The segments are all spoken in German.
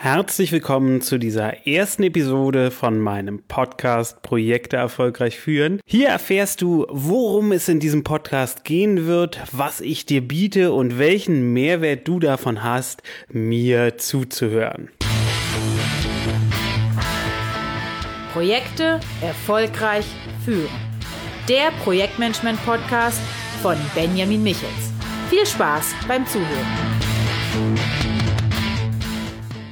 Herzlich willkommen zu dieser ersten Episode von meinem Podcast Projekte erfolgreich führen. Hier erfährst du, worum es in diesem Podcast gehen wird, was ich dir biete und welchen Mehrwert du davon hast, mir zuzuhören. Projekte erfolgreich führen. Der Projektmanagement Podcast von Benjamin Michels. Viel Spaß beim Zuhören.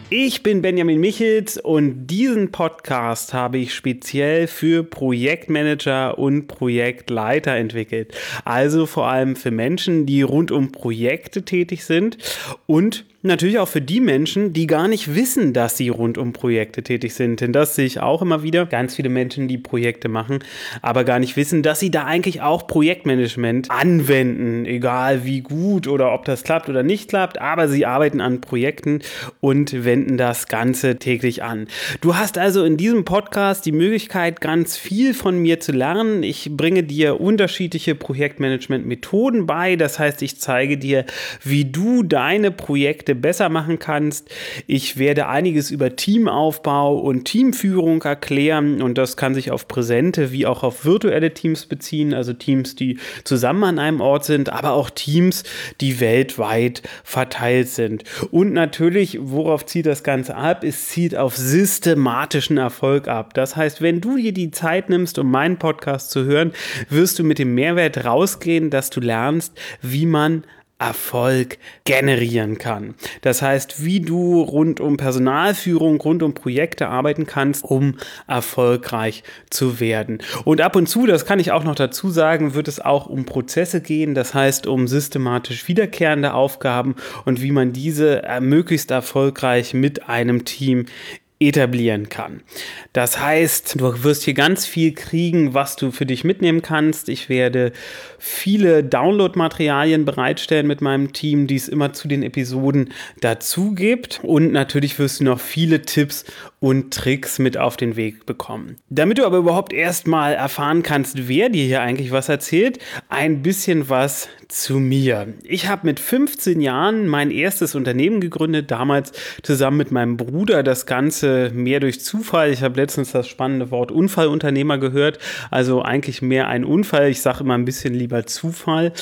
Ich bin Benjamin Michels und diesen Podcast habe ich speziell für Projektmanager und Projektleiter entwickelt. Also vor allem für Menschen, die rund um Projekte tätig sind und natürlich auch für die Menschen, die gar nicht wissen, dass sie rund um Projekte tätig sind. Denn das sehe ich auch immer wieder. Ganz viele Menschen, die Projekte machen, aber gar nicht wissen, dass sie da eigentlich auch Projektmanagement anwenden. Egal wie gut oder ob das klappt oder nicht klappt, aber sie arbeiten an Projekten und wenden das Ganze täglich an. Du hast also in diesem Podcast die Möglichkeit, ganz viel von mir zu lernen. Ich bringe dir unterschiedliche Projektmanagement-Methoden bei. Das heißt, ich zeige dir, wie du deine Projekte besser machen kannst. Ich werde einiges über Teamaufbau und Teamführung erklären und das kann sich auf präsente wie auch auf virtuelle Teams beziehen, also Teams, die zusammen an einem Ort sind, aber auch Teams, die weltweit verteilt sind. Und natürlich, worauf zieht das Ganze ab? Es zieht auf systematischen Erfolg ab. Das heißt, wenn du dir die Zeit nimmst, um meinen Podcast zu hören, wirst du mit dem Mehrwert rausgehen, dass du lernst, wie man Erfolg generieren kann. Das heißt, wie du rund um Personalführung, rund um Projekte arbeiten kannst, um erfolgreich zu werden. Und ab und zu, das kann ich auch noch dazu sagen, wird es auch um Prozesse gehen, das heißt um systematisch wiederkehrende Aufgaben und wie man diese äh, möglichst erfolgreich mit einem Team etablieren kann. Das heißt, du wirst hier ganz viel kriegen, was du für dich mitnehmen kannst. Ich werde viele Download-Materialien bereitstellen mit meinem Team, die es immer zu den Episoden dazu gibt. Und natürlich wirst du noch viele Tipps und Tricks mit auf den Weg bekommen. Damit du aber überhaupt erstmal erfahren kannst, wer dir hier eigentlich was erzählt, ein bisschen was zu mir. Ich habe mit 15 Jahren mein erstes Unternehmen gegründet, damals zusammen mit meinem Bruder. Das Ganze mehr durch Zufall. Ich habe letztens das spannende Wort Unfallunternehmer gehört. Also eigentlich mehr ein Unfall. Ich sage immer ein bisschen lieber Zufall.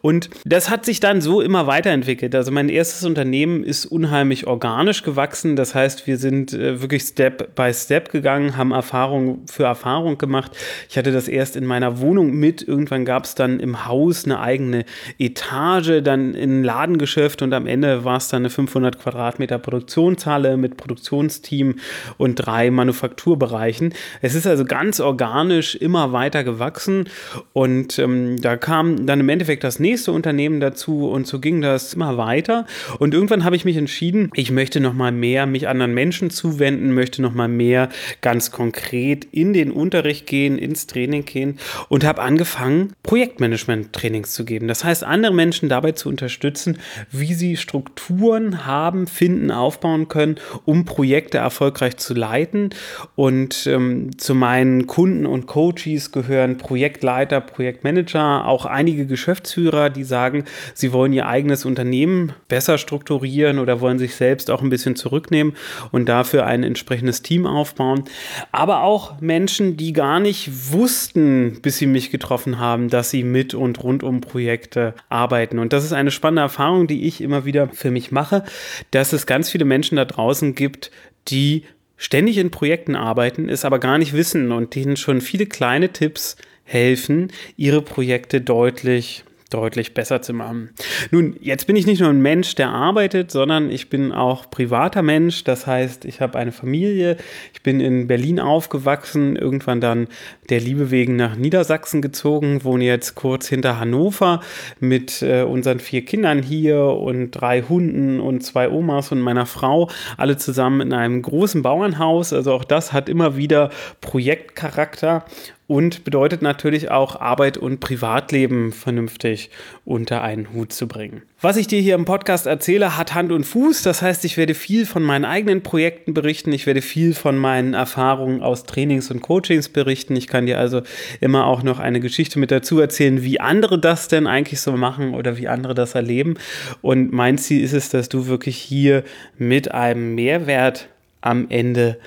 Und das hat sich dann so immer weiterentwickelt. Also mein erstes Unternehmen ist unheimlich organisch gewachsen. Das heißt, wir sind äh, wirklich Step by Step gegangen, haben Erfahrung für Erfahrung gemacht. Ich hatte das erst in meiner Wohnung mit. Irgendwann gab es dann im Haus eine eigene Etage, dann ein Ladengeschäft und am Ende war es dann eine 500 Quadratmeter Produktionshalle mit Produktionsteam und drei Manufakturbereichen. Es ist also ganz organisch immer weiter gewachsen und ähm, da kam dann im Endeffekt das nächste Unternehmen dazu und so ging das immer weiter und irgendwann habe ich mich entschieden, ich möchte noch mal mehr mich anderen Menschen zuwenden, möchte noch mal mehr ganz konkret in den Unterricht gehen, ins Training gehen und habe angefangen Projektmanagement Trainings zu geben. Das das heißt, andere Menschen dabei zu unterstützen, wie sie Strukturen haben, finden, aufbauen können, um Projekte erfolgreich zu leiten. Und ähm, zu meinen Kunden und Coaches gehören Projektleiter, Projektmanager, auch einige Geschäftsführer, die sagen, sie wollen ihr eigenes Unternehmen besser strukturieren oder wollen sich selbst auch ein bisschen zurücknehmen und dafür ein entsprechendes Team aufbauen. Aber auch Menschen, die gar nicht wussten, bis sie mich getroffen haben, dass sie mit und rund um Projekte arbeiten. Und das ist eine spannende Erfahrung, die ich immer wieder für mich mache, dass es ganz viele Menschen da draußen gibt, die ständig in Projekten arbeiten, es aber gar nicht wissen und denen schon viele kleine Tipps helfen, ihre Projekte deutlich deutlich besser zu machen. Nun, jetzt bin ich nicht nur ein Mensch, der arbeitet, sondern ich bin auch privater Mensch. Das heißt, ich habe eine Familie. Ich bin in Berlin aufgewachsen, irgendwann dann der Liebe wegen nach Niedersachsen gezogen, wohne jetzt kurz hinter Hannover mit äh, unseren vier Kindern hier und drei Hunden und zwei Omas und meiner Frau, alle zusammen in einem großen Bauernhaus. Also auch das hat immer wieder Projektcharakter und bedeutet natürlich auch Arbeit und Privatleben vernünftig unter einen Hut zu bringen. Was ich dir hier im Podcast erzähle, hat Hand und Fuß. Das heißt, ich werde viel von meinen eigenen Projekten berichten. Ich werde viel von meinen Erfahrungen aus Trainings und Coachings berichten. Ich kann dir also immer auch noch eine Geschichte mit dazu erzählen, wie andere das denn eigentlich so machen oder wie andere das erleben. Und mein Ziel ist es, dass du wirklich hier mit einem Mehrwert am Ende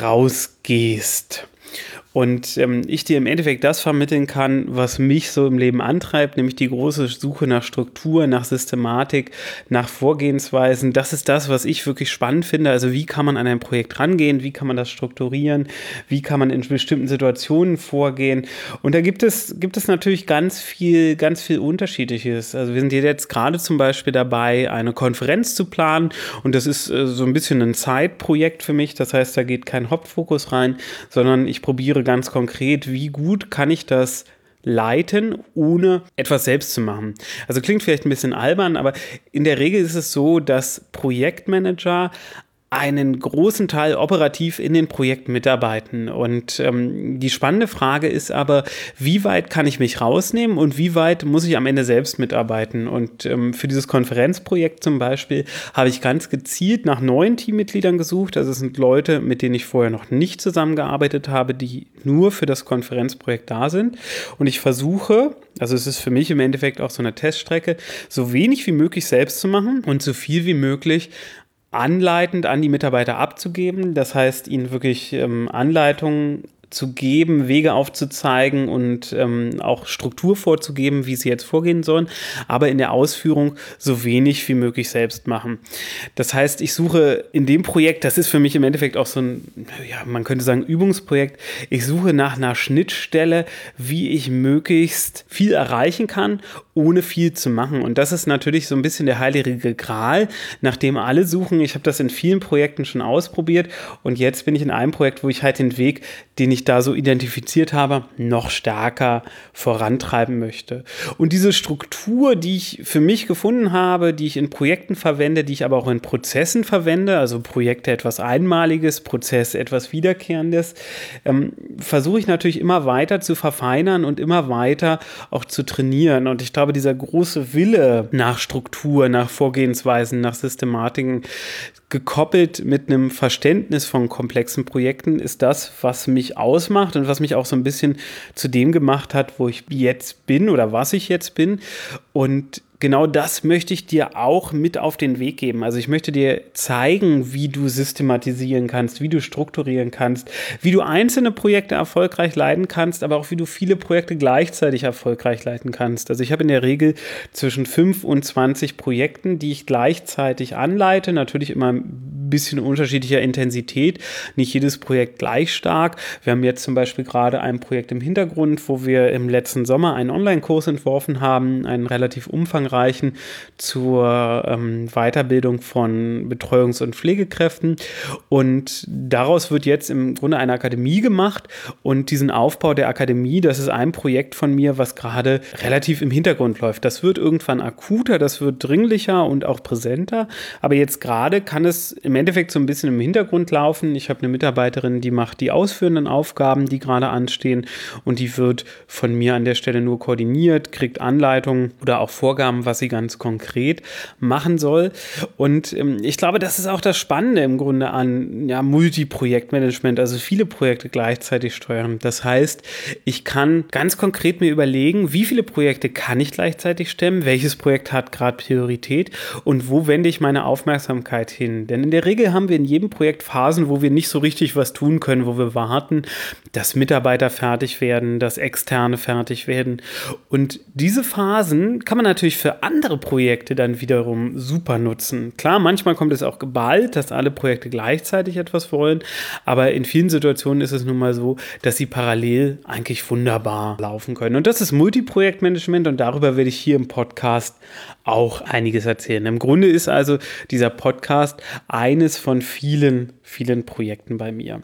rausgehst und ähm, ich dir im Endeffekt das vermitteln kann, was mich so im Leben antreibt, nämlich die große Suche nach Struktur, nach Systematik, nach Vorgehensweisen. Das ist das, was ich wirklich spannend finde. Also wie kann man an ein Projekt rangehen, wie kann man das strukturieren, wie kann man in bestimmten Situationen vorgehen. Und da gibt es, gibt es natürlich ganz viel, ganz viel Unterschiedliches. Also wir sind jetzt gerade zum Beispiel dabei, eine Konferenz zu planen und das ist äh, so ein bisschen ein Zeitprojekt für mich. Das heißt, da geht kein Hauptfokus rein, sondern ich probiere wäre ganz konkret, wie gut kann ich das leiten, ohne etwas selbst zu machen. Also klingt vielleicht ein bisschen albern, aber in der Regel ist es so, dass Projektmanager einen großen Teil operativ in den Projekten mitarbeiten. Und ähm, die spannende Frage ist aber, wie weit kann ich mich rausnehmen und wie weit muss ich am Ende selbst mitarbeiten? Und ähm, für dieses Konferenzprojekt zum Beispiel habe ich ganz gezielt nach neuen Teammitgliedern gesucht. Also es sind Leute, mit denen ich vorher noch nicht zusammengearbeitet habe, die nur für das Konferenzprojekt da sind. Und ich versuche, also es ist für mich im Endeffekt auch so eine Teststrecke, so wenig wie möglich selbst zu machen und so viel wie möglich anleitend an die Mitarbeiter abzugeben. Das heißt, ihnen wirklich ähm, Anleitungen zu geben, Wege aufzuzeigen und ähm, auch Struktur vorzugeben, wie sie jetzt vorgehen sollen, aber in der Ausführung so wenig wie möglich selbst machen. Das heißt, ich suche in dem Projekt, das ist für mich im Endeffekt auch so ein, ja, man könnte sagen, Übungsprojekt, ich suche nach einer Schnittstelle, wie ich möglichst viel erreichen kann, ohne viel zu machen. Und das ist natürlich so ein bisschen der heilige Gral, nach dem alle suchen. Ich habe das in vielen Projekten schon ausprobiert und jetzt bin ich in einem Projekt, wo ich halt den Weg, den ich da so identifiziert habe, noch stärker vorantreiben möchte. Und diese Struktur, die ich für mich gefunden habe, die ich in Projekten verwende, die ich aber auch in Prozessen verwende, also Projekte etwas Einmaliges, Prozess etwas Wiederkehrendes, ähm, versuche ich natürlich immer weiter zu verfeinern und immer weiter auch zu trainieren. Und ich glaube, dieser große Wille nach Struktur, nach Vorgehensweisen, nach Systematiken, gekoppelt mit einem Verständnis von komplexen Projekten ist das, was mich ausmacht und was mich auch so ein bisschen zu dem gemacht hat, wo ich jetzt bin oder was ich jetzt bin. Und genau das möchte ich dir auch mit auf den Weg geben. Also ich möchte dir zeigen, wie du systematisieren kannst, wie du strukturieren kannst, wie du einzelne Projekte erfolgreich leiten kannst, aber auch wie du viele Projekte gleichzeitig erfolgreich leiten kannst. Also ich habe in der Regel zwischen 5 und 20 Projekten, die ich gleichzeitig anleite, natürlich immer bisschen unterschiedlicher Intensität, nicht jedes Projekt gleich stark. Wir haben jetzt zum Beispiel gerade ein Projekt im Hintergrund, wo wir im letzten Sommer einen Online-Kurs entworfen haben, einen relativ umfangreichen zur ähm, Weiterbildung von Betreuungs- und Pflegekräften. Und daraus wird jetzt im Grunde eine Akademie gemacht. Und diesen Aufbau der Akademie, das ist ein Projekt von mir, was gerade relativ im Hintergrund läuft. Das wird irgendwann akuter, das wird dringlicher und auch präsenter. Aber jetzt gerade kann es im Endeffekt so ein bisschen im Hintergrund laufen. Ich habe eine Mitarbeiterin, die macht die ausführenden Aufgaben, die gerade anstehen. Und die wird von mir an der Stelle nur koordiniert, kriegt Anleitungen oder auch Vorgaben was sie ganz konkret machen soll. Und ähm, ich glaube, das ist auch das Spannende im Grunde an ja, Multiprojektmanagement, also viele Projekte gleichzeitig steuern. Das heißt, ich kann ganz konkret mir überlegen, wie viele Projekte kann ich gleichzeitig stemmen, welches Projekt hat gerade Priorität und wo wende ich meine Aufmerksamkeit hin. Denn in der Regel haben wir in jedem Projekt Phasen, wo wir nicht so richtig was tun können, wo wir warten, dass Mitarbeiter fertig werden, dass Externe fertig werden. Und diese Phasen kann man natürlich für andere Projekte dann wiederum super nutzen. Klar, manchmal kommt es auch geballt, dass alle Projekte gleichzeitig etwas wollen, aber in vielen Situationen ist es nun mal so, dass sie parallel eigentlich wunderbar laufen können. Und das ist Multiprojektmanagement und darüber werde ich hier im Podcast auch einiges erzählen. Im Grunde ist also dieser Podcast eines von vielen, vielen Projekten bei mir.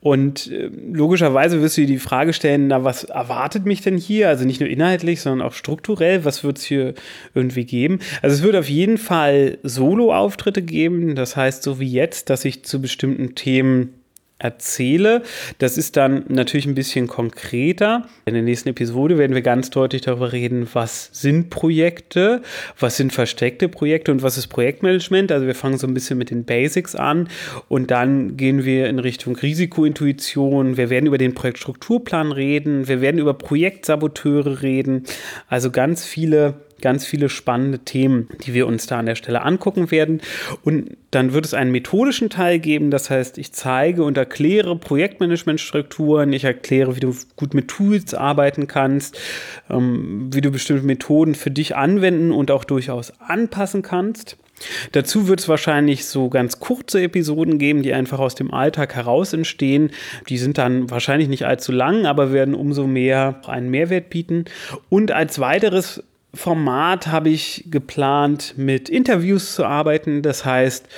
Und äh, logischerweise wirst du dir die Frage stellen, na, was erwartet mich denn hier? Also nicht nur inhaltlich, sondern auch strukturell. Was wird es hier irgendwie geben? Also es wird auf jeden Fall Solo-Auftritte geben. Das heißt, so wie jetzt, dass ich zu bestimmten Themen erzähle. Das ist dann natürlich ein bisschen konkreter. In der nächsten Episode werden wir ganz deutlich darüber reden, was sind Projekte, was sind versteckte Projekte und was ist Projektmanagement. Also wir fangen so ein bisschen mit den Basics an und dann gehen wir in Richtung Risikointuition. Wir werden über den Projektstrukturplan reden. Wir werden über Projektsaboteure reden. Also ganz viele ganz viele spannende Themen, die wir uns da an der Stelle angucken werden. Und dann wird es einen methodischen Teil geben. Das heißt, ich zeige und erkläre Projektmanagementstrukturen. Ich erkläre, wie du gut mit Tools arbeiten kannst, ähm, wie du bestimmte Methoden für dich anwenden und auch durchaus anpassen kannst. Dazu wird es wahrscheinlich so ganz kurze Episoden geben, die einfach aus dem Alltag heraus entstehen. Die sind dann wahrscheinlich nicht allzu lang, aber werden umso mehr einen Mehrwert bieten. Und als weiteres Format habe ich geplant, mit Interviews zu arbeiten. Das heißt,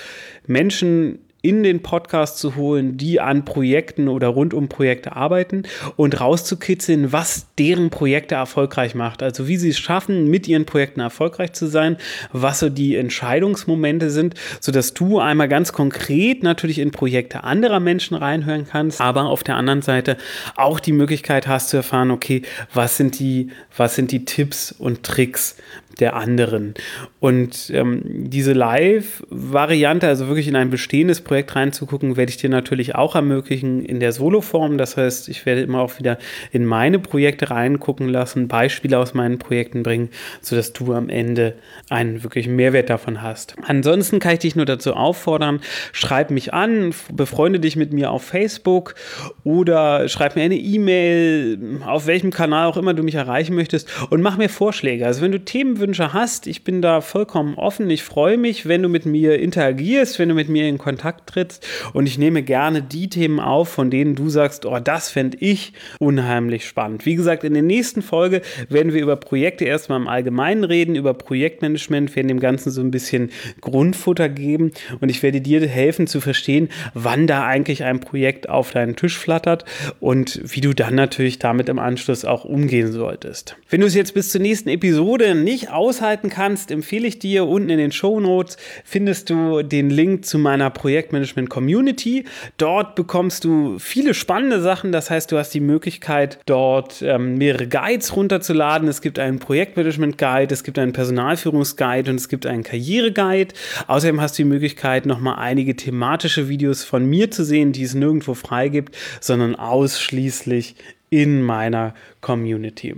Menschen in den Podcast zu holen, die an Projekten oder rund um Projekte arbeiten und rauszukitzeln, was deren Projekte erfolgreich macht. Also wie sie es schaffen, mit ihren Projekten erfolgreich zu sein, was so die Entscheidungsmomente sind, sodass du einmal ganz konkret natürlich in Projekte anderer Menschen reinhören kannst, aber auf der anderen Seite auch die Möglichkeit hast zu erfahren, okay, was sind die, was sind die Tipps und Tricks, der anderen. Und ähm, diese Live-Variante, also wirklich in ein bestehendes Projekt reinzugucken, werde ich dir natürlich auch ermöglichen in der Solo-Form. Das heißt, ich werde immer auch wieder in meine Projekte reingucken lassen, Beispiele aus meinen Projekten bringen, sodass du am Ende einen wirklichen Mehrwert davon hast. Ansonsten kann ich dich nur dazu auffordern, schreib mich an, befreunde dich mit mir auf Facebook oder schreib mir eine E-Mail, auf welchem Kanal auch immer du mich erreichen möchtest und mach mir Vorschläge. Also wenn du Themen Themenwünsche hast, ich bin da vollkommen offen. Ich freue mich, wenn du mit mir interagierst, wenn du mit mir in Kontakt trittst. Und ich nehme gerne die Themen auf, von denen du sagst, oh, das fände ich unheimlich spannend. Wie gesagt, in der nächsten Folge werden wir über Projekte erstmal im Allgemeinen reden, über Projektmanagement, werden dem Ganzen so ein bisschen Grundfutter geben. Und ich werde dir helfen zu verstehen, wann da eigentlich ein Projekt auf deinen Tisch flattert und wie du dann natürlich damit im Anschluss auch umgehen solltest. Wenn du es jetzt bis zur nächsten Episode nicht aushalten kannst, empfehle ich dir unten in den Show Notes findest du den Link zu meiner Projektmanagement Community. Dort bekommst du viele spannende Sachen. Das heißt, du hast die Möglichkeit, dort ähm, mehrere Guides runterzuladen. Es gibt einen Projektmanagement Guide, es gibt einen Personalführungsguide und es gibt einen Karriereguide. Außerdem hast du die Möglichkeit, nochmal einige thematische Videos von mir zu sehen, die es nirgendwo frei gibt, sondern ausschließlich in meiner Community.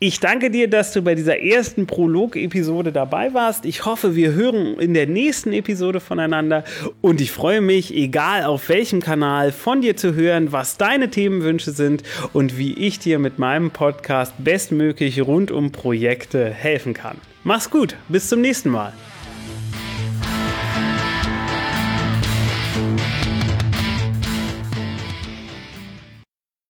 Ich danke dir, dass du bei dieser ersten Prolog-Episode dabei warst. Ich hoffe, wir hören in der nächsten Episode voneinander und ich freue mich, egal auf welchem Kanal, von dir zu hören, was deine Themenwünsche sind und wie ich dir mit meinem Podcast bestmöglich rund um Projekte helfen kann. Mach's gut, bis zum nächsten Mal.